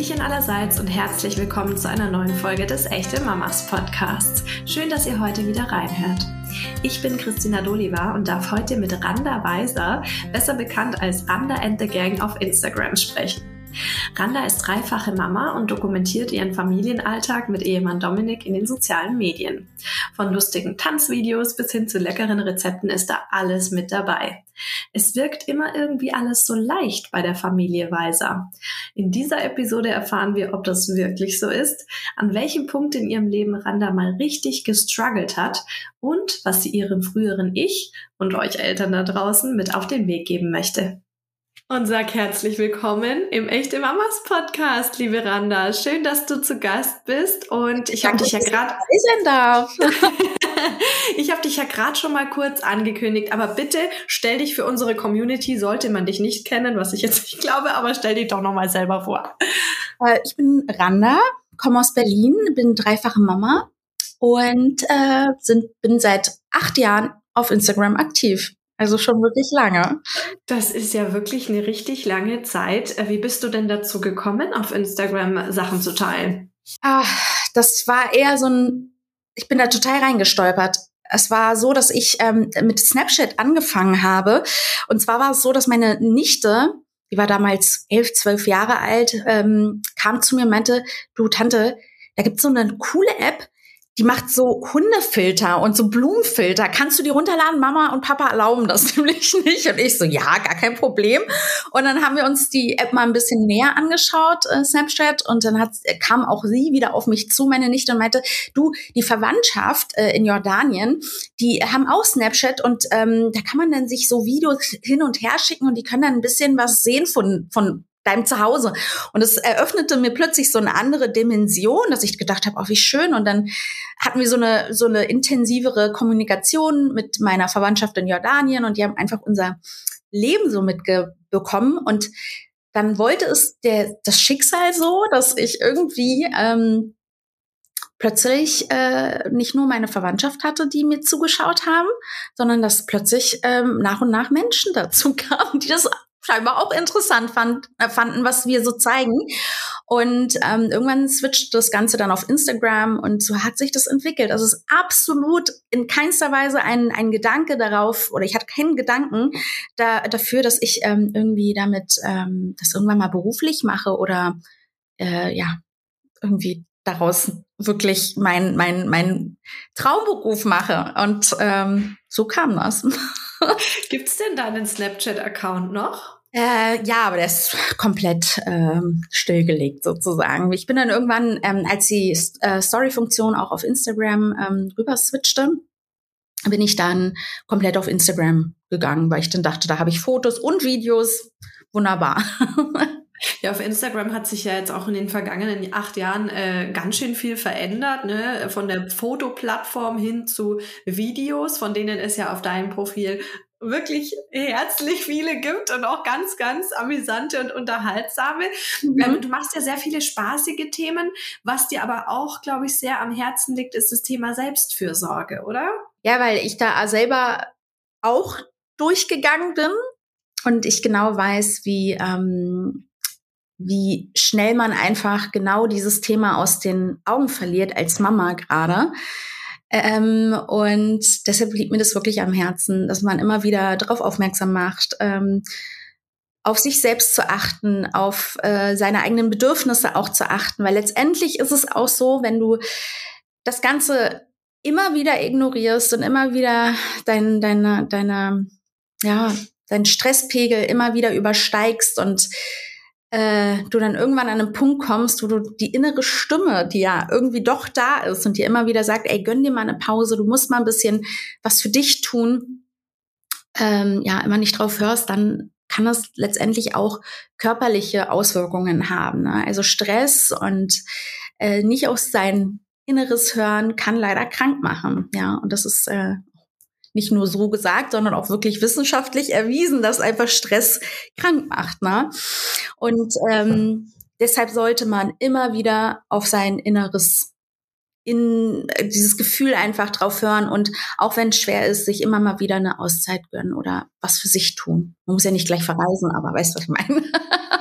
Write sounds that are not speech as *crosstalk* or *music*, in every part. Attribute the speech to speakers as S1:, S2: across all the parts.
S1: Hallöchen allerseits und herzlich willkommen zu einer neuen Folge des Echte Mamas Podcasts. Schön, dass ihr heute wieder reinhört. Ich bin Christina Doliva und darf heute mit Randa Weiser, besser bekannt als Randa and the Gang auf Instagram sprechen. Randa ist dreifache Mama und dokumentiert ihren Familienalltag mit Ehemann Dominik in den sozialen Medien. Von lustigen Tanzvideos bis hin zu leckeren Rezepten ist da alles mit dabei. Es wirkt immer irgendwie alles so leicht bei der Familie Weiser. In dieser Episode erfahren wir, ob das wirklich so ist, an welchem Punkt in ihrem Leben Randa mal richtig gestruggelt hat und was sie ihrem früheren Ich und euch Eltern da draußen mit auf den Weg geben möchte und sag herzlich willkommen im Echte Mamas Podcast, liebe Randa. Schön, dass du zu Gast bist und ich habe dich ja gerade darf. *laughs* ich habe dich ja gerade schon mal kurz angekündigt, aber bitte stell dich für unsere Community, sollte man dich nicht kennen, was ich jetzt nicht glaube, aber stell dich doch noch mal selber vor.
S2: Äh, ich bin Randa, komme aus Berlin, bin dreifache Mama und äh, sind, bin seit acht Jahren auf Instagram aktiv. Also schon wirklich lange.
S1: Das ist ja wirklich eine richtig lange Zeit. Äh, wie bist du denn dazu gekommen, auf Instagram Sachen zu teilen?
S2: Ach, das war eher so ein, ich bin da total reingestolpert. Es war so, dass ich ähm, mit Snapchat angefangen habe. Und zwar war es so, dass meine Nichte, die war damals elf, zwölf Jahre alt, ähm, kam zu mir und meinte, du Tante, da gibt's so eine coole App, die macht so Hundefilter und so Blumenfilter. Kannst du die runterladen? Mama und Papa erlauben das *laughs* nämlich nicht. Und ich so, ja, gar kein Problem. Und dann haben wir uns die App mal ein bisschen näher angeschaut, äh, Snapchat. Und dann hat, kam auch sie wieder auf mich zu, meine Nichte, und meinte, du, die Verwandtschaft äh, in Jordanien, die haben auch Snapchat und ähm, da kann man dann sich so Videos hin und her schicken und die können dann ein bisschen was sehen von, von deinem Zuhause. Und es eröffnete mir plötzlich so eine andere Dimension, dass ich gedacht habe, oh, wie schön. Und dann hatten wir so eine, so eine intensivere Kommunikation mit meiner Verwandtschaft in Jordanien und die haben einfach unser Leben so mitbekommen. Und dann wollte es der, das Schicksal so, dass ich irgendwie ähm, plötzlich äh, nicht nur meine Verwandtschaft hatte, die mir zugeschaut haben, sondern dass plötzlich ähm, nach und nach Menschen *laughs* dazu kamen, die das scheinbar auch interessant fand, äh, fanden, was wir so zeigen. Und ähm, irgendwann switcht das Ganze dann auf Instagram und so hat sich das entwickelt. Also es ist absolut in keinster Weise ein, ein Gedanke darauf, oder ich hatte keinen Gedanken da, dafür, dass ich ähm, irgendwie damit ähm, das irgendwann mal beruflich mache oder äh, ja, irgendwie daraus wirklich mein, mein, mein Traumberuf mache. Und ähm, so kam das. *laughs*
S1: Gibt's denn deinen Snapchat-Account noch?
S2: Äh, ja, aber der ist komplett ähm, stillgelegt sozusagen. Ich bin dann irgendwann, ähm, als die äh, Story-Funktion auch auf Instagram ähm, rüber switchte, bin ich dann komplett auf Instagram gegangen, weil ich dann dachte, da habe ich Fotos und Videos. Wunderbar. *laughs*
S1: Ja, auf Instagram hat sich ja jetzt auch in den vergangenen acht Jahren äh, ganz schön viel verändert, ne? Von der Fotoplattform hin zu Videos, von denen es ja auf deinem Profil wirklich herzlich viele gibt und auch ganz, ganz amüsante und unterhaltsame. Mhm. Ähm, du machst ja sehr viele spaßige Themen. Was dir aber auch, glaube ich, sehr am Herzen liegt, ist das Thema Selbstfürsorge, oder?
S2: Ja, weil ich da selber auch durchgegangen bin und ich genau weiß, wie, ähm, wie schnell man einfach genau dieses Thema aus den Augen verliert als Mama gerade. Ähm, und deshalb liegt mir das wirklich am Herzen, dass man immer wieder darauf aufmerksam macht, ähm, auf sich selbst zu achten, auf äh, seine eigenen Bedürfnisse auch zu achten, weil letztendlich ist es auch so, wenn du das Ganze immer wieder ignorierst und immer wieder dein, deine, deine, ja, deinen Stresspegel immer wieder übersteigst und äh, du dann irgendwann an einen Punkt kommst, wo du die innere Stimme, die ja irgendwie doch da ist und dir immer wieder sagt, ey, gönn dir mal eine Pause, du musst mal ein bisschen was für dich tun, ähm, ja, immer nicht drauf hörst, dann kann das letztendlich auch körperliche Auswirkungen haben. Ne? Also Stress und äh, nicht aus sein Inneres hören kann leider krank machen. Ja, und das ist äh, nicht nur so gesagt, sondern auch wirklich wissenschaftlich erwiesen, dass einfach Stress krank macht. Ne? Und ähm, deshalb sollte man immer wieder auf sein Inneres in äh, dieses Gefühl einfach drauf hören und auch wenn es schwer ist, sich immer mal wieder eine Auszeit gönnen oder was für sich tun. Man muss ja nicht gleich verreisen, aber weißt du, was ich meine? *laughs*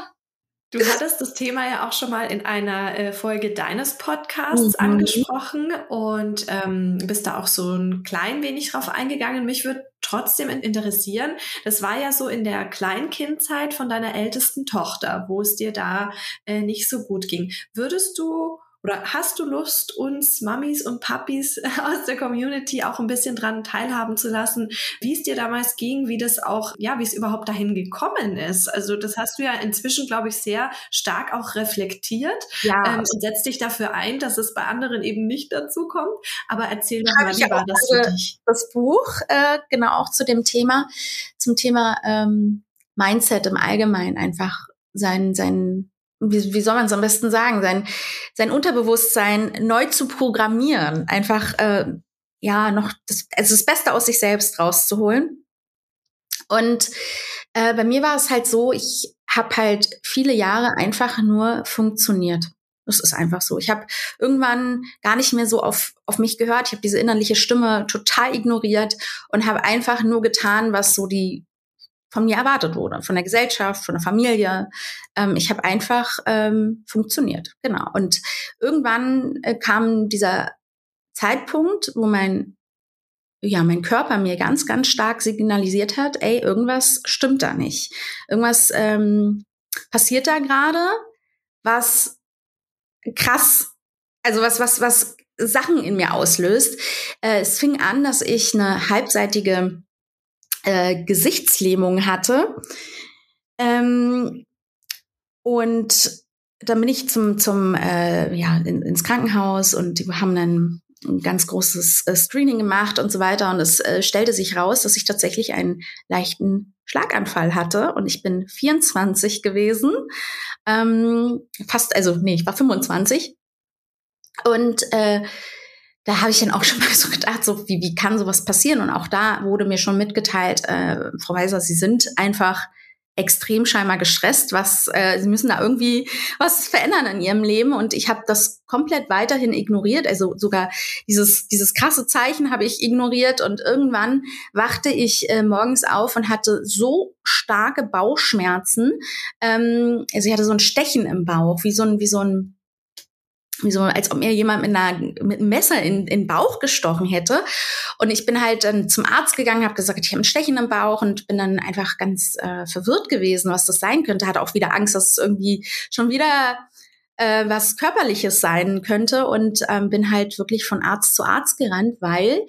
S1: Du hattest das Thema ja auch schon mal in einer äh, Folge deines Podcasts mhm. angesprochen und ähm, bist da auch so ein klein wenig drauf eingegangen. Mich würde trotzdem interessieren, das war ja so in der Kleinkindzeit von deiner ältesten Tochter, wo es dir da äh, nicht so gut ging. Würdest du oder hast du Lust, uns Mamis und Papis *laughs* aus der Community auch ein bisschen dran teilhaben zu lassen, wie es dir damals ging, wie das auch, ja, wie es überhaupt dahin gekommen ist? Also das hast du ja inzwischen, glaube ich, sehr stark auch reflektiert ja. ähm, und setzt dich dafür ein, dass es bei anderen eben nicht dazu kommt. Aber erzähl doch mal, wie war das für dich?
S2: Das Buch, äh, genau auch zu dem Thema, zum Thema ähm, Mindset im Allgemeinen einfach sein, sein wie, wie soll man es am besten sagen, sein, sein Unterbewusstsein neu zu programmieren, einfach äh, ja noch das, also das Beste aus sich selbst rauszuholen. Und äh, bei mir war es halt so, ich habe halt viele Jahre einfach nur funktioniert. Das ist einfach so. Ich habe irgendwann gar nicht mehr so auf, auf mich gehört. Ich habe diese innerliche Stimme total ignoriert und habe einfach nur getan, was so die von mir erwartet wurde, von der Gesellschaft, von der Familie. Ähm, ich habe einfach ähm, funktioniert, genau. Und irgendwann äh, kam dieser Zeitpunkt, wo mein ja, mein Körper mir ganz, ganz stark signalisiert hat, ey, irgendwas stimmt da nicht. Irgendwas ähm, passiert da gerade, was krass, also was, was, was Sachen in mir auslöst. Äh, es fing an, dass ich eine halbseitige äh, Gesichtslähmung hatte. Ähm, und dann bin ich zum, zum äh, ja, in, ins Krankenhaus und die haben dann ein ganz großes äh, Screening gemacht und so weiter. Und es äh, stellte sich raus, dass ich tatsächlich einen leichten Schlaganfall hatte. Und ich bin 24 gewesen. Ähm, fast, also nee, ich war 25. Und äh, da habe ich dann auch *laughs* schon mal so gedacht, so wie, wie kann sowas passieren? Und auch da wurde mir schon mitgeteilt, äh, Frau Weiser, Sie sind einfach extrem scheinbar gestresst, was äh, sie müssen da irgendwie was verändern in ihrem Leben. Und ich habe das komplett weiterhin ignoriert, also sogar dieses dieses krasse Zeichen habe ich ignoriert. Und irgendwann wachte ich äh, morgens auf und hatte so starke Bauchschmerzen, ähm, also ich hatte so ein Stechen im Bauch, wie so ein wie so ein so, als ob mir jemand mit, einer, mit einem Messer in, in den Bauch gestochen hätte. Und ich bin halt dann zum Arzt gegangen, habe gesagt, ich habe ein Stechen im Bauch und bin dann einfach ganz äh, verwirrt gewesen, was das sein könnte. Hatte auch wieder Angst, dass es irgendwie schon wieder äh, was Körperliches sein könnte und ähm, bin halt wirklich von Arzt zu Arzt gerannt, weil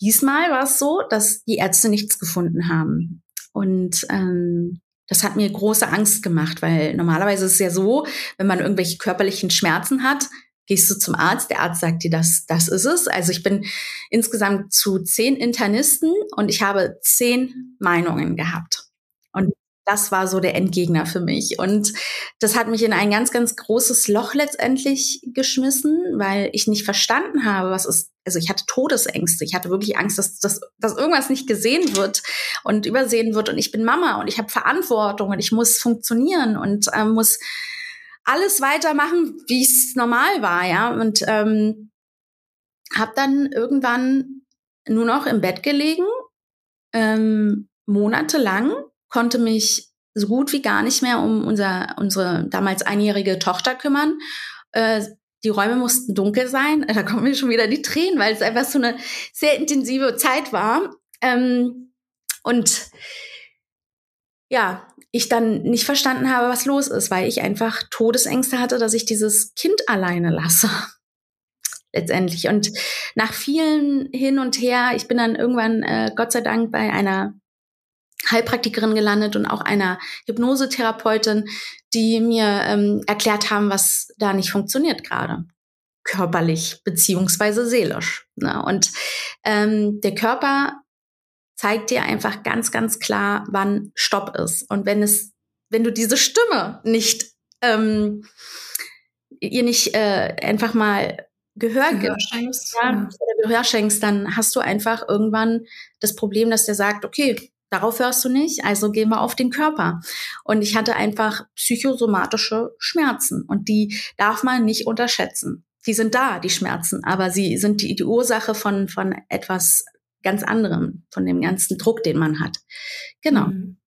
S2: diesmal war es so, dass die Ärzte nichts gefunden haben. Und ähm, das hat mir große Angst gemacht, weil normalerweise ist es ja so, wenn man irgendwelche körperlichen Schmerzen hat, gehst du zum Arzt, der Arzt sagt dir, das, das ist es. Also ich bin insgesamt zu zehn Internisten und ich habe zehn Meinungen gehabt. Und das war so der Endgegner für mich. Und das hat mich in ein ganz, ganz großes Loch letztendlich geschmissen, weil ich nicht verstanden habe, was ist also ich hatte Todesängste. Ich hatte wirklich Angst, dass, dass, dass irgendwas nicht gesehen wird und übersehen wird. Und ich bin Mama und ich habe Verantwortung und ich muss funktionieren und äh, muss alles weitermachen, wie es normal war, ja. Und ähm, habe dann irgendwann nur noch im Bett gelegen, ähm, monatelang, konnte mich so gut wie gar nicht mehr um unser, unsere damals einjährige Tochter kümmern. Äh, die Räume mussten dunkel sein. *laughs* Da kommen mir schon wieder die Tränen, weil es einfach so eine sehr intensive Zeit war. Ähm, und ja, ich dann nicht verstanden habe, was los ist, weil ich einfach Todesängste hatte, dass ich dieses Kind alleine lasse. *laughs* Letztendlich. Und nach vielen hin und her, ich bin dann irgendwann, äh, Gott sei Dank, bei einer Heilpraktikerin gelandet und auch einer Hypnosetherapeutin, die mir ähm, erklärt haben, was da nicht funktioniert gerade körperlich beziehungsweise seelisch. Ne? Und ähm, der Körper zeigt dir einfach ganz, ganz klar, wann Stopp ist. Und wenn es, wenn du diese Stimme nicht ähm, ihr nicht äh, einfach mal Gehör, Gehör schenkst, ja, Gehör schenkst, dann hast du einfach irgendwann das Problem, dass der sagt, okay, Darauf hörst du nicht, also gehen wir auf den Körper. Und ich hatte einfach psychosomatische Schmerzen und die darf man nicht unterschätzen. Die sind da, die Schmerzen, aber sie sind die, die Ursache von, von etwas ganz anderem, von dem ganzen Druck, den man hat. Genau.
S1: Mhm.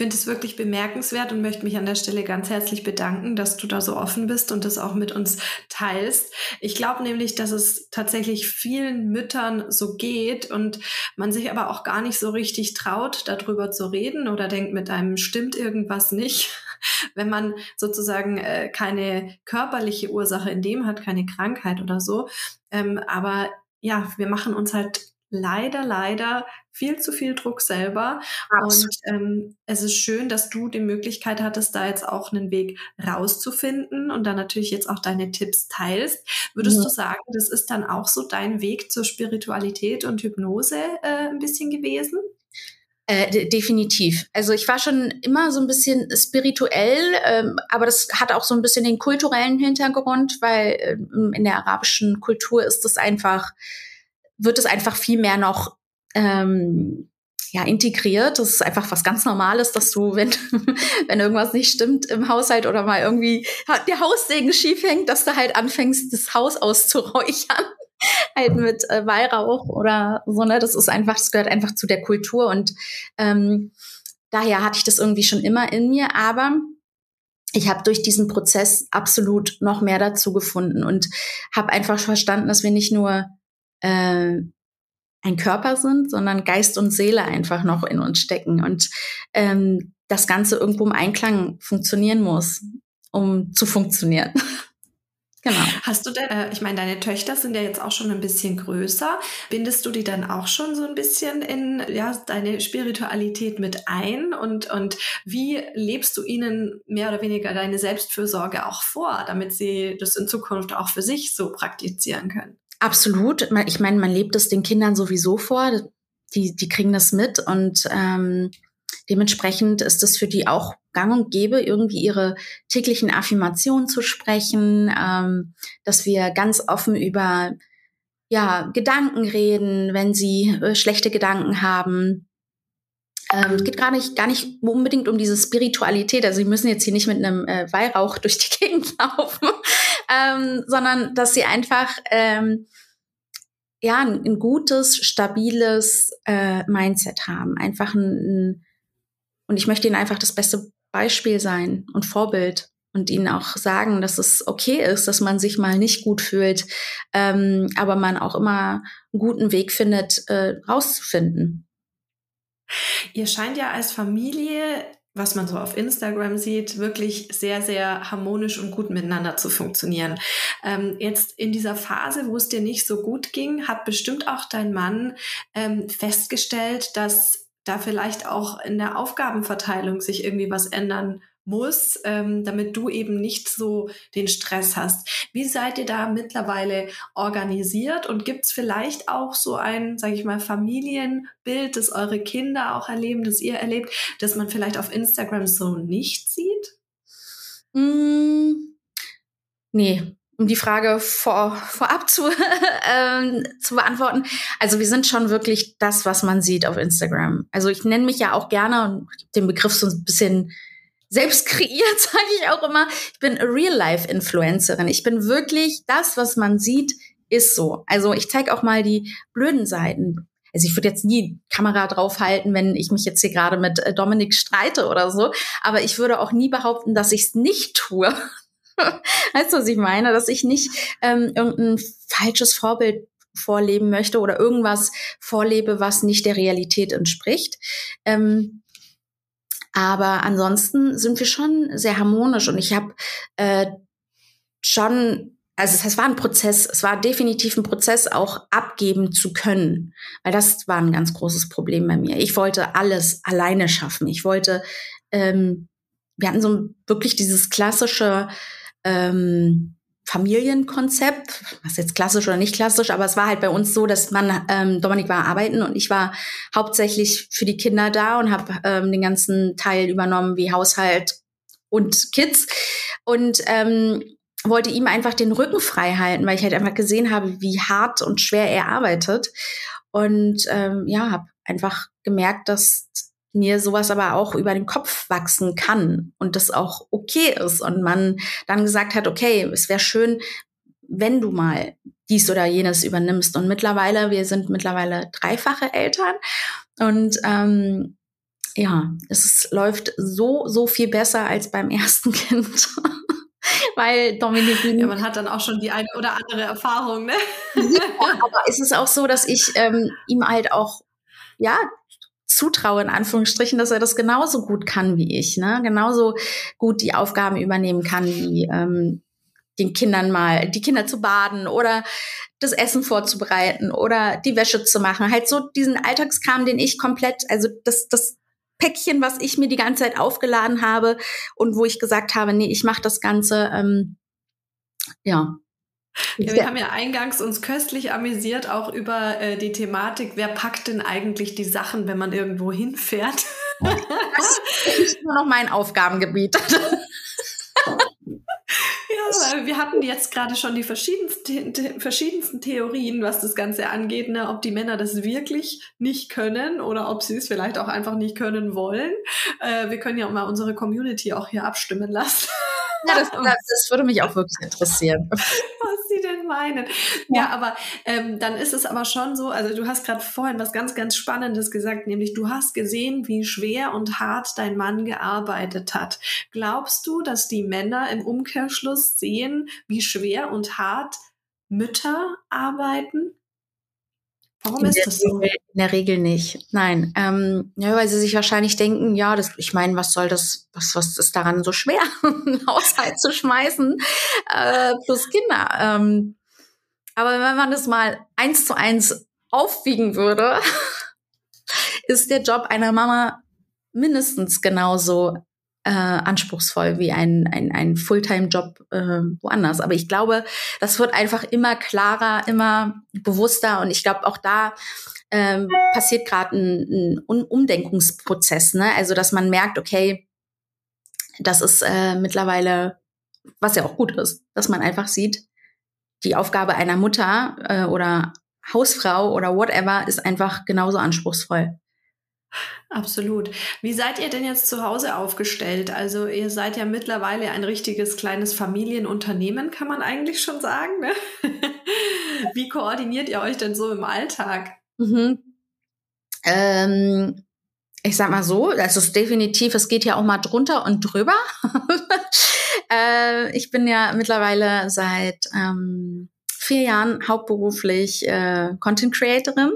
S1: Finde es wirklich bemerkenswert und möchte mich an der Stelle ganz herzlich bedanken, dass du da so offen bist und das auch mit uns teilst. Ich glaube nämlich, dass es tatsächlich vielen Müttern so geht und man sich aber auch gar nicht so richtig traut, darüber zu reden oder denkt, mit einem stimmt irgendwas nicht. *laughs* Wenn man sozusagen äh, keine körperliche Ursache in dem hat, keine Krankheit oder so. Ähm, aber ja, wir machen uns halt leider, leider viel zu viel Druck selber. Absolut. Und ähm, es ist schön, dass du die Möglichkeit hattest, da jetzt auch einen Weg rauszufinden und dann natürlich jetzt auch deine Tipps teilst. Würdest ja. du sagen, das ist dann auch so dein Weg zur Spiritualität und Hypnose äh, ein bisschen gewesen?
S2: Äh, definitiv. Also ich war schon immer so ein bisschen spirituell, ähm, aber das hat auch so ein bisschen den kulturellen Hintergrund, weil ähm, in der arabischen Kultur ist es einfach wird es einfach viel mehr noch ähm, ja, integriert. Das ist einfach was ganz Normales, dass du, wenn, *laughs* wenn irgendwas nicht stimmt im Haushalt oder mal irgendwie der Haussegen schief hängt, dass du halt anfängst, das Haus auszuräuchern. *laughs* halt mit äh, Weihrauch oder so, ne? Das ist einfach, das gehört einfach zu der Kultur und ähm, daher hatte ich das irgendwie schon immer in mir, aber ich habe durch diesen Prozess absolut noch mehr dazu gefunden und habe einfach verstanden, dass wir nicht nur äh, ein Körper sind, sondern Geist und Seele einfach noch in uns stecken und ähm, das Ganze irgendwo im Einklang funktionieren muss, um zu funktionieren. *laughs*
S1: Genau. Hast du denn, äh, ich meine, deine Töchter sind ja jetzt auch schon ein bisschen größer. Bindest du die dann auch schon so ein bisschen in ja, deine Spiritualität mit ein? Und, und wie lebst du ihnen mehr oder weniger deine Selbstfürsorge auch vor, damit sie das in Zukunft auch für sich so praktizieren können?
S2: Absolut. Ich meine, man lebt es den Kindern sowieso vor. Die, die kriegen das mit und ähm, dementsprechend ist es für die auch gang und gäbe, irgendwie ihre täglichen Affirmationen zu sprechen, ähm, dass wir ganz offen über ja, Gedanken reden, wenn sie äh, schlechte Gedanken haben. Ähm, es geht gar nicht, gar nicht unbedingt um diese Spiritualität. Also sie müssen jetzt hier nicht mit einem äh, Weihrauch durch die Gegend *laughs* laufen, ähm, sondern dass sie einfach ähm, ja ein, ein gutes, stabiles äh, Mindset haben. Einfach ein, ein und ich möchte ihnen einfach das beste Beispiel sein und Vorbild und ihnen auch sagen, dass es okay ist, dass man sich mal nicht gut fühlt, ähm, aber man auch immer einen guten Weg findet, äh, rauszufinden.
S1: Ihr scheint ja als Familie was man so auf Instagram sieht, wirklich sehr, sehr harmonisch und gut miteinander zu funktionieren. Ähm, jetzt in dieser Phase, wo es dir nicht so gut ging, hat bestimmt auch dein Mann ähm, festgestellt, dass da vielleicht auch in der Aufgabenverteilung sich irgendwie was ändern muss, ähm, damit du eben nicht so den Stress hast. Wie seid ihr da mittlerweile organisiert und gibt es vielleicht auch so ein, sage ich mal, Familienbild, das eure Kinder auch erleben, das ihr erlebt, das man vielleicht auf Instagram so nicht sieht?
S2: Mm, nee, um die Frage vor, vorab zu, *laughs* ähm, zu beantworten. Also wir sind schon wirklich das, was man sieht auf Instagram. Also ich nenne mich ja auch gerne und den Begriff so ein bisschen selbst *laughs* kreiert, sage ich auch immer. Ich bin Real-Life-Influencerin. Ich bin wirklich das, was man sieht, ist so. Also ich zeige auch mal die blöden Seiten. Also ich würde jetzt nie Kamera draufhalten, wenn ich mich jetzt hier gerade mit äh, Dominik streite oder so. Aber ich würde auch nie behaupten, dass ich es nicht tue. *laughs* weißt du, was ich meine? Dass ich nicht ähm, irgendein falsches Vorbild vorleben möchte oder irgendwas vorlebe, was nicht der Realität entspricht. Ähm, aber ansonsten sind wir schon sehr harmonisch und ich habe äh, schon, also es war ein Prozess, es war definitiv ein Prozess, auch abgeben zu können, weil das war ein ganz großes Problem bei mir. Ich wollte alles alleine schaffen. Ich wollte, ähm, wir hatten so wirklich dieses klassische ähm, Familienkonzept, was jetzt klassisch oder nicht klassisch, aber es war halt bei uns so, dass man, ähm, Dominik war arbeiten und ich war hauptsächlich für die Kinder da und habe ähm, den ganzen Teil übernommen wie Haushalt und Kids. Und ähm, wollte ihm einfach den Rücken frei halten, weil ich halt einfach gesehen habe, wie hart und schwer er arbeitet. Und ähm, ja, habe einfach gemerkt, dass mir sowas aber auch über den Kopf wachsen kann und das auch okay ist und man dann gesagt hat, okay, es wäre schön, wenn du mal dies oder jenes übernimmst. Und mittlerweile, wir sind mittlerweile dreifache Eltern und ähm, ja, es läuft so, so viel besser als beim *laughs* ersten Kind. *laughs* Weil Dominik.
S1: Ja, man hat dann auch schon die eine oder andere Erfahrung, ne?
S2: ja, aber es ist auch so, dass ich ähm, ihm halt auch, ja, zutraue, in Anführungsstrichen, dass er das genauso gut kann wie ich, ne? Genauso gut die Aufgaben übernehmen kann wie ähm, den Kindern mal, die Kinder zu baden oder das Essen vorzubereiten oder die Wäsche zu machen. Halt so diesen Alltagskram, den ich komplett, also das, das Päckchen, was ich mir die ganze Zeit aufgeladen habe und wo ich gesagt habe, nee, ich mache das Ganze, ähm, ja.
S1: Ja, wir haben ja eingangs uns köstlich amüsiert auch über äh, die Thematik, wer packt denn eigentlich die Sachen, wenn man irgendwo hinfährt?
S2: Das ist nur noch mein Aufgabengebiet. *laughs*
S1: Ja, wir hatten jetzt gerade schon die verschiedensten, verschiedensten Theorien, was das Ganze angeht, ne? ob die Männer das wirklich nicht können oder ob sie es vielleicht auch einfach nicht können wollen. Äh, wir können ja mal unsere Community auch hier abstimmen lassen.
S2: Ja, das, das würde mich auch wirklich interessieren. *laughs*
S1: Was sie denn meinen. Ja, ja aber ähm, dann ist es aber schon so, also du hast gerade vorhin was ganz, ganz Spannendes gesagt, nämlich du hast gesehen, wie schwer und hart dein Mann gearbeitet hat. Glaubst du, dass die Männer im Umkehrschluss sehen, wie schwer und hart Mütter arbeiten?
S2: Warum ist das so? in der Regel nicht. Nein, ähm, ja, weil sie sich wahrscheinlich denken, ja, das, ich meine, was soll das, was, was ist daran so schwer, *laughs* einen Haushalt zu schmeißen, äh, plus Kinder. Ähm, aber wenn man das mal eins zu eins aufwiegen würde, *laughs* ist der Job einer Mama mindestens genauso äh, anspruchsvoll wie ein, ein, ein Fulltime-Job äh, woanders. Aber ich glaube, das wird einfach immer klarer, immer bewusster und ich glaube auch da ähm, passiert gerade ein, ein Umdenkungsprozess. Ne? Also dass man merkt, okay, das ist äh, mittlerweile, was ja auch gut ist, dass man einfach sieht, die Aufgabe einer Mutter äh, oder Hausfrau oder whatever ist einfach genauso anspruchsvoll.
S1: Absolut. Wie seid ihr denn jetzt zu Hause aufgestellt? Also ihr seid ja mittlerweile ein richtiges kleines Familienunternehmen, kann man eigentlich schon sagen. Ne? *laughs* Wie koordiniert ihr euch denn so im Alltag?
S2: Mhm. Ähm, ich sag mal so, das ist definitiv, es geht ja auch mal drunter und drüber. *laughs* äh, ich bin ja mittlerweile seit ähm, vier Jahren hauptberuflich äh, Content Creatorin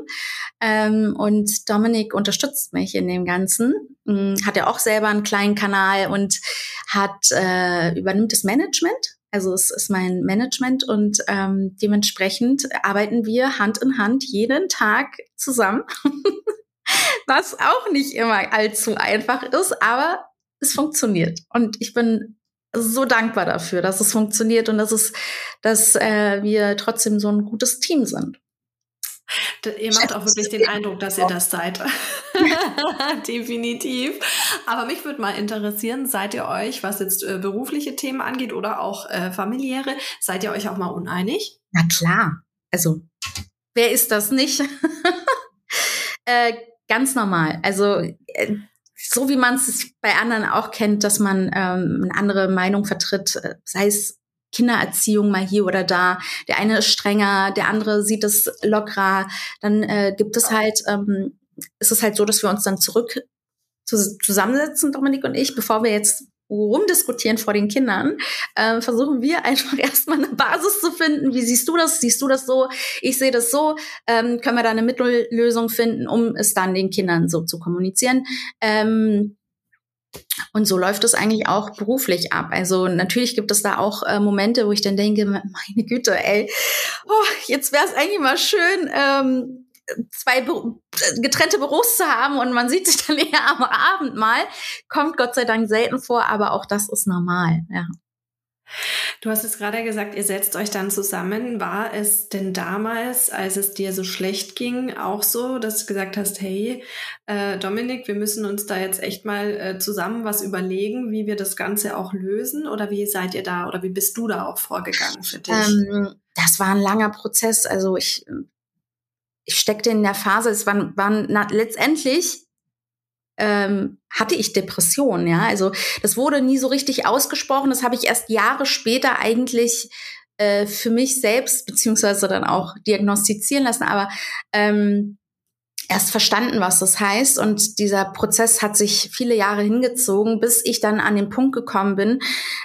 S2: ähm, und Dominik unterstützt mich in dem Ganzen. Ähm, hat ja auch selber einen kleinen Kanal und hat äh, übernimmt das Management. Also es ist mein Management und ähm, dementsprechend arbeiten wir Hand in Hand jeden Tag zusammen. *laughs* Was auch nicht immer allzu einfach ist, aber es funktioniert. Und ich bin so dankbar dafür, dass es funktioniert und dass es, dass äh, wir trotzdem so ein gutes Team sind.
S1: Ihr macht auch wirklich den Eindruck, dass ihr das seid. *laughs* *laughs* Definitiv. Aber mich würde mal interessieren, seid ihr euch, was jetzt äh, berufliche Themen angeht oder auch äh, familiäre, seid ihr euch auch mal uneinig?
S2: Na klar. Also, wer ist das nicht? *laughs* äh, ganz normal. Also, äh, so wie man es bei anderen auch kennt, dass man ähm, eine andere Meinung vertritt, äh, sei es Kindererziehung mal hier oder da. Der eine ist strenger, der andere sieht es lockerer. Dann äh, gibt es halt, ähm, ist es halt so, dass wir uns dann zurück zu, zusammensetzen, Dominik und ich, bevor wir jetzt rumdiskutieren vor den Kindern, äh, versuchen wir einfach *laughs* erstmal eine Basis zu finden. Wie siehst du das? Siehst du das so? Ich sehe das so. Ähm, können wir da eine Mittellösung finden, um es dann den Kindern so zu kommunizieren? Ähm, und so läuft es eigentlich auch beruflich ab. Also natürlich gibt es da auch äh, Momente, wo ich dann denke, meine Güte, ey, oh, jetzt wäre es eigentlich mal schön, ähm, zwei Be getrennte Büros zu haben und man sieht sich dann *laughs* eher am Abend mal. Kommt Gott sei Dank selten vor, aber auch das ist normal, ja.
S1: Du hast es gerade gesagt, ihr setzt euch dann zusammen. War es denn damals, als es dir so schlecht ging, auch so, dass du gesagt hast, hey, äh, Dominik, wir müssen uns da jetzt echt mal äh, zusammen was überlegen, wie wir das Ganze auch lösen? Oder wie seid ihr da oder wie bist du da auch vorgegangen für dich? Ähm,
S2: das war ein langer Prozess. Also ich, ich steckte in der Phase, es waren, waren na, letztendlich ähm, hatte ich Depressionen, ja. Also das wurde nie so richtig ausgesprochen. Das habe ich erst Jahre später eigentlich äh, für mich selbst beziehungsweise dann auch diagnostizieren lassen. Aber ähm, erst verstanden, was das heißt. Und dieser Prozess hat sich viele Jahre hingezogen, bis ich dann an den Punkt gekommen bin,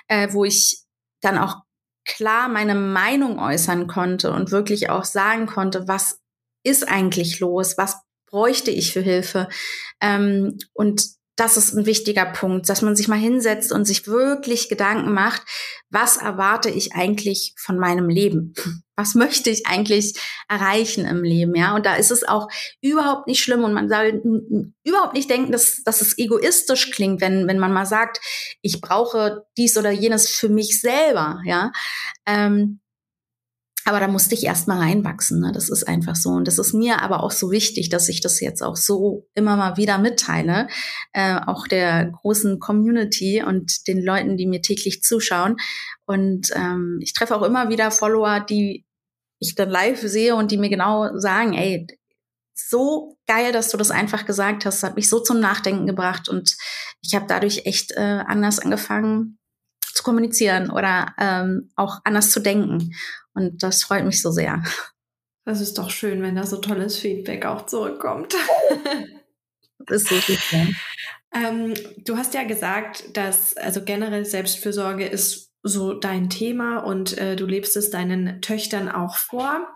S2: äh, wo ich dann auch klar meine Meinung äußern konnte und wirklich auch sagen konnte, was ist eigentlich los, was bräuchte ich für Hilfe. Ähm, und das ist ein wichtiger Punkt, dass man sich mal hinsetzt und sich wirklich Gedanken macht, was erwarte ich eigentlich von meinem Leben? *laughs* Was möchte ich eigentlich erreichen im Leben? Ja, und da ist es auch überhaupt nicht schlimm und man soll überhaupt nicht denken, dass, dass es egoistisch klingt, wenn, wenn man mal sagt, ich brauche dies oder jenes für mich selber. Ja, ähm, aber da musste ich erst mal reinwachsen. Ne? Das ist einfach so. Und das ist mir aber auch so wichtig, dass ich das jetzt auch so immer mal wieder mitteile. Äh, auch der großen Community und den Leuten, die mir täglich zuschauen. Und ähm, ich treffe auch immer wieder Follower, die ich dann live sehe und die mir genau sagen, ey, so geil, dass du das einfach gesagt hast, hat mich so zum Nachdenken gebracht und ich habe dadurch echt äh, anders angefangen zu kommunizieren oder ähm, auch anders zu denken. Und das freut mich so sehr.
S1: Das ist doch schön, wenn da so tolles Feedback auch zurückkommt. *laughs*
S2: das ist so schön.
S1: Ähm, du hast ja gesagt, dass also generell Selbstfürsorge ist so dein Thema und äh, du lebst es deinen Töchtern auch vor.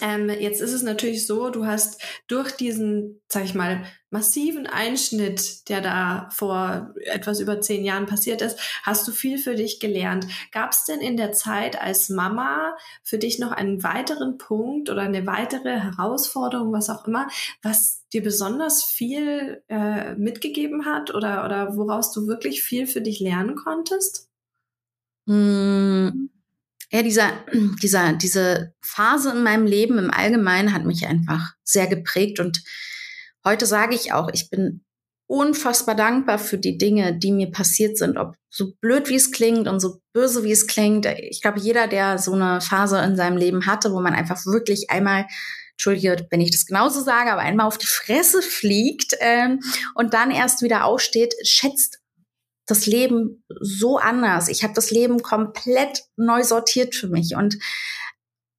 S1: Ähm, jetzt ist es natürlich so, du hast durch diesen, sag ich mal, massiven Einschnitt, der da vor etwas über zehn Jahren passiert ist, hast du viel für dich gelernt. Gab es denn in der Zeit als Mama für dich noch einen weiteren Punkt oder eine weitere Herausforderung, was auch immer, was dir besonders viel äh, mitgegeben hat oder, oder woraus du wirklich viel für dich lernen konntest?
S2: Hm ja, dieser, *clears throat* dieser, diese Phase in meinem Leben im Allgemeinen hat mich einfach sehr geprägt und heute sage ich auch, ich bin unfassbar dankbar für die Dinge, die mir passiert sind, ob so blöd wie es klingt und so böse wie es klingt. Ich glaube, jeder, der so eine Phase in seinem Leben hatte, wo man einfach wirklich einmal Entschuldige, wenn ich das genauso sage, aber einmal auf die Fresse fliegt ähm, und dann erst wieder aufsteht, schätzt das Leben so anders. Ich habe das Leben komplett neu sortiert für mich und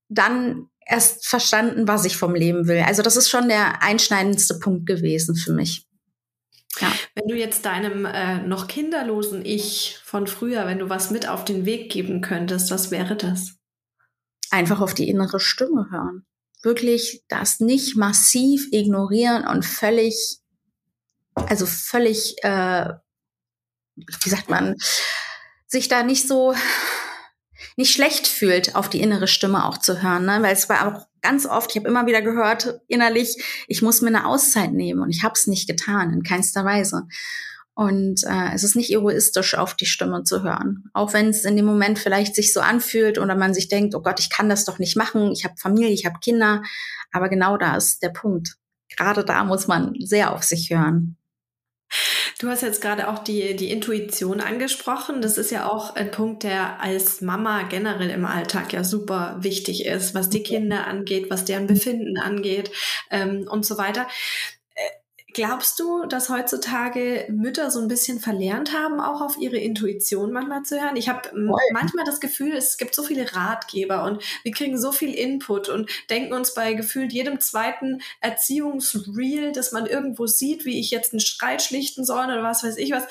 S2: dann erst verstanden, was ich vom Leben will. Also das ist schon der einschneidendste Punkt gewesen für mich.
S1: Ja. Wenn du jetzt deinem äh, noch kinderlosen Ich von früher, wenn du was mit auf den Weg geben könntest, was wäre das?
S2: Einfach auf die innere Stimme hören. Wirklich das nicht massiv ignorieren und völlig, also völlig äh, wie sagt man, sich da nicht so nicht schlecht fühlt, auf die innere Stimme auch zu hören, ne? weil es war auch ganz oft, ich habe immer wieder gehört innerlich, ich muss mir eine Auszeit nehmen und ich habe es nicht getan, in keinster Weise. Und äh, es ist nicht egoistisch, auf die Stimme zu hören. Auch wenn es in dem Moment vielleicht sich so anfühlt oder man sich denkt, oh Gott, ich kann das doch nicht machen, ich habe Familie, ich habe Kinder. Aber genau da ist der Punkt. Gerade da muss man sehr auf sich hören.
S1: Du hast jetzt gerade auch die, die Intuition angesprochen. Das ist ja auch ein Punkt, der als Mama generell im Alltag ja super wichtig ist, was die Kinder angeht, was deren Befinden angeht ähm, und so weiter. Glaubst du, dass heutzutage Mütter so ein bisschen verlernt haben, auch auf ihre Intuition manchmal zu hören? Ich habe manchmal das Gefühl, es gibt so viele Ratgeber und wir kriegen so viel Input und denken uns bei gefühlt jedem zweiten Erziehungsreel, dass man irgendwo sieht, wie ich jetzt einen Streit schlichten soll oder was weiß ich was.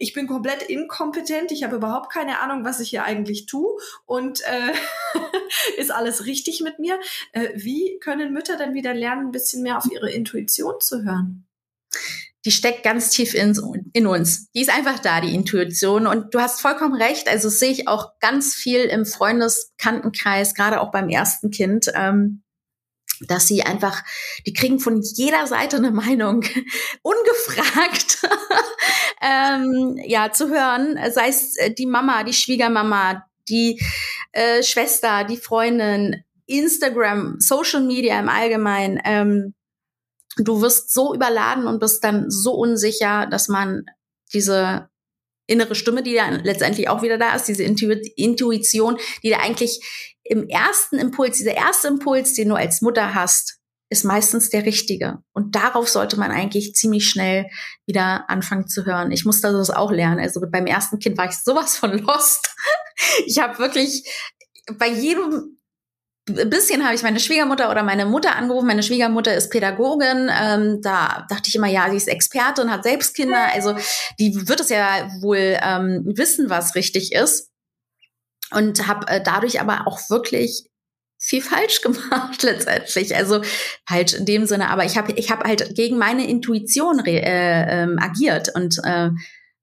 S1: Ich bin komplett inkompetent, ich habe überhaupt keine Ahnung, was ich hier eigentlich tue und äh, *laughs* ist alles richtig mit mir. Äh, wie können Mütter denn wieder lernen, ein bisschen mehr auf ihre Intuition zu hören?
S2: Die steckt ganz tief in, in, uns. Die ist einfach da, die Intuition. Und du hast vollkommen recht. Also sehe ich auch ganz viel im Freundeskantenkreis, gerade auch beim ersten Kind, ähm, dass sie einfach, die kriegen von jeder Seite eine Meinung, *laughs* ungefragt, *laughs* ähm, ja, zu hören. Sei es äh, die Mama, die Schwiegermama, die äh, Schwester, die Freundin, Instagram, Social Media im Allgemeinen. Ähm, du wirst so überladen und bist dann so unsicher, dass man diese innere Stimme, die da letztendlich auch wieder da ist, diese Intuition, die da eigentlich im ersten Impuls, dieser erste Impuls, den du als Mutter hast, ist meistens der richtige. Und darauf sollte man eigentlich ziemlich schnell wieder anfangen zu hören. Ich musste das auch lernen. Also beim ersten Kind war ich sowas von *laughs* lost. Ich habe wirklich bei jedem ein bisschen habe ich meine Schwiegermutter oder meine Mutter angerufen. Meine Schwiegermutter ist Pädagogin. Ähm, da dachte ich immer, ja, sie ist Expertin, hat selbst Kinder. Also die wird es ja wohl ähm, wissen, was richtig ist. Und habe äh, dadurch aber auch wirklich viel falsch *laughs* gemacht letztendlich. Also falsch in dem Sinne, aber ich habe ich hab halt gegen meine Intuition äh, ähm, agiert und äh,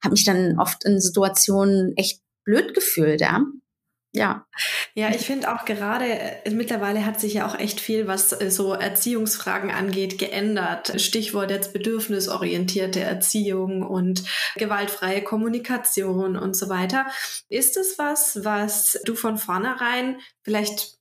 S2: habe mich dann oft in Situationen echt blöd gefühlt, ja. Ja.
S1: Ja, ich finde auch gerade, äh, mittlerweile hat sich ja auch echt viel, was äh, so Erziehungsfragen angeht, geändert. Stichwort jetzt bedürfnisorientierte Erziehung und gewaltfreie Kommunikation und so weiter. Ist es was, was du von vornherein vielleicht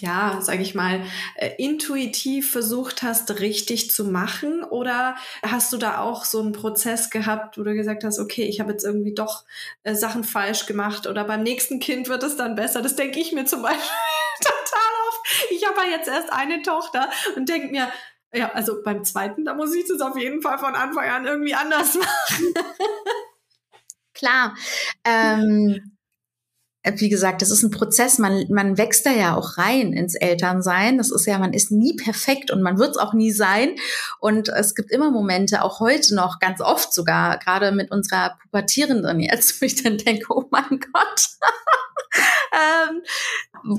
S1: ja, sage ich mal, äh, intuitiv versucht hast, richtig zu machen? Oder hast du da auch so einen Prozess gehabt, wo du gesagt hast, okay, ich habe jetzt irgendwie doch äh, Sachen falsch gemacht oder beim nächsten Kind wird es dann besser? Das denke ich mir zum *laughs* Beispiel total oft. Ich habe ja jetzt erst eine Tochter und denke mir, ja, also beim zweiten, da muss ich das auf jeden Fall von Anfang an irgendwie anders *laughs* machen.
S2: Klar. Ähm, äh, wie gesagt, das ist ein Prozess. Man, man wächst da ja auch rein ins Elternsein. Das ist ja, man ist nie perfekt und man wird es auch nie sein. Und es gibt immer Momente, auch heute noch, ganz oft sogar, gerade mit unserer Pubertierenden jetzt, wo ich dann denke, oh mein Gott, *laughs* ähm,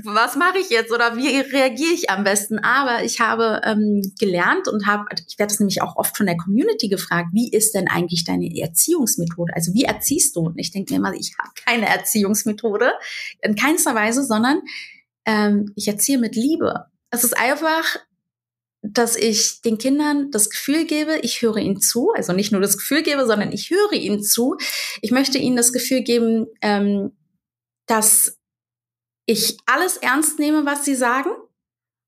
S2: was mache ich jetzt oder wie reagiere ich am besten? Aber ich habe ähm, gelernt und habe, ich werde das nämlich auch oft von der Community gefragt, wie ist denn eigentlich deine Erziehungsmethode? Also wie erziehst du? Und ich denke mir immer, ich habe keine Erziehungsmethode in keinster Weise, sondern ähm, ich erziehe mit Liebe. Es ist einfach dass ich den Kindern das Gefühl gebe, ich höre ihnen zu, also nicht nur das Gefühl gebe, sondern ich höre ihnen zu. Ich möchte ihnen das Gefühl geben, ähm, dass ich alles ernst nehme, was sie sagen.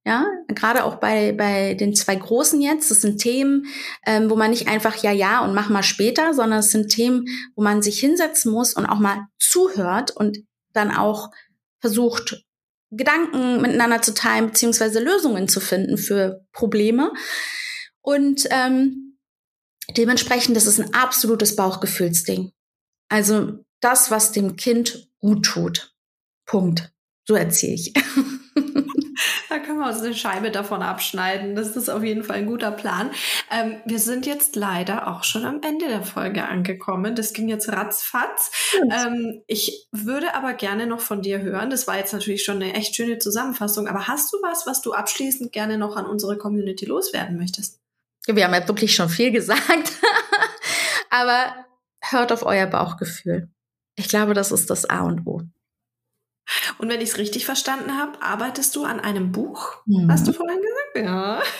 S2: Ja, gerade auch bei, bei den zwei Großen jetzt. Das sind Themen, ähm, wo man nicht einfach ja, ja und mach mal später, sondern es sind Themen, wo man sich hinsetzen muss und auch mal zuhört und dann auch versucht, Gedanken miteinander zu teilen, beziehungsweise Lösungen zu finden für Probleme. Und ähm, dementsprechend, das ist ein absolutes Bauchgefühlsding. Also das, was dem Kind gut tut. Punkt. So erzähle ich. *laughs*
S1: Da können wir uns eine Scheibe davon abschneiden. Das ist auf jeden Fall ein guter Plan. Ähm, wir sind jetzt leider auch schon am Ende der Folge angekommen. Das ging jetzt ratzfatz. Ähm, ich würde aber gerne noch von dir hören. Das war jetzt natürlich schon eine echt schöne Zusammenfassung. Aber hast du was, was du abschließend gerne noch an unsere Community loswerden möchtest?
S2: Wir haben ja wirklich schon viel *laughs* gesagt. aber hört auf euer Bauchgefühl. Ich glaube, das ist das A und O.
S1: Und wenn ich es richtig verstanden habe, arbeitest du an einem Buch, mhm. hast du vorhin gesagt? Ja. *laughs*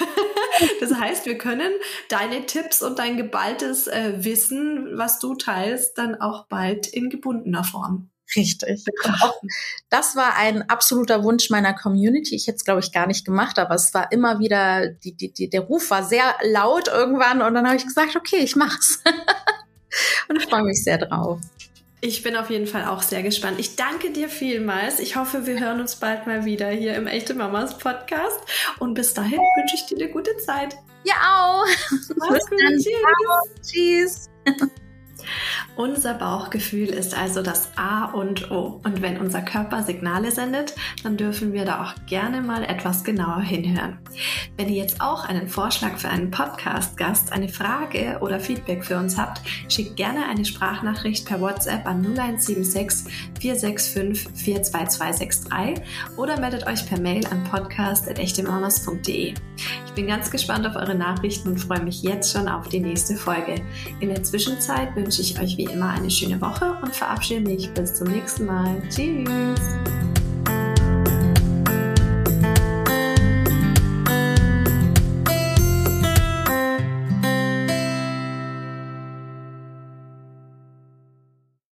S1: Das heißt, wir können deine Tipps und dein geballtes äh, Wissen, was du teilst, dann auch bald in gebundener Form.
S2: Richtig. Das war ein absoluter Wunsch meiner Community. Ich hätte es, glaube ich, gar nicht gemacht, aber es war immer wieder, die, die, die, der Ruf war sehr laut irgendwann und dann habe ich gesagt, okay, ich mach's. *laughs* und ich freue mich sehr drauf.
S1: Ich bin auf jeden Fall auch sehr gespannt. Ich danke dir vielmals. Ich hoffe, wir hören uns bald mal wieder hier im Echte Mamas Podcast. Und bis dahin wünsche ich dir eine gute Zeit.
S2: Ja, auch. Mach's gut.
S1: Tschüss. Tschüss. Unser Bauchgefühl ist also das A und O. Und wenn unser Körper Signale sendet, dann dürfen wir da auch gerne mal etwas genauer hinhören. Wenn ihr jetzt auch einen Vorschlag für einen Podcast-Gast, eine Frage oder Feedback für uns habt, schickt gerne eine Sprachnachricht per WhatsApp an 0176 465 42263 oder meldet euch per Mail an podcast.echtemamas.de. Ich bin ganz gespannt auf eure Nachrichten und freue mich jetzt schon auf die nächste Folge. In der Zwischenzeit wünsche ich euch wie immer eine schöne Woche und verabschiede mich bis zum nächsten Mal. Tschüss!